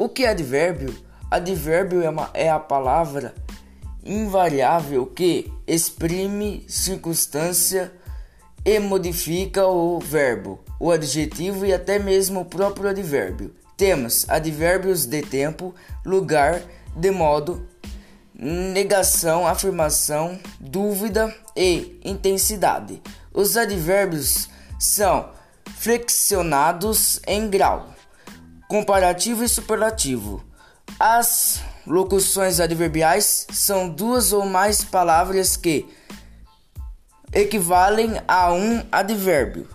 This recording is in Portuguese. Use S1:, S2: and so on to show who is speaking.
S1: O que é advérbio? Advérbio é, uma, é a palavra invariável que exprime circunstância e modifica o verbo, o adjetivo e até mesmo o próprio advérbio. Temos advérbios de tempo, lugar, de modo, negação, afirmação, dúvida e intensidade. Os advérbios são flexionados em grau, comparativo e superlativo. As locuções adverbiais são duas ou mais palavras que equivalem a um advérbio.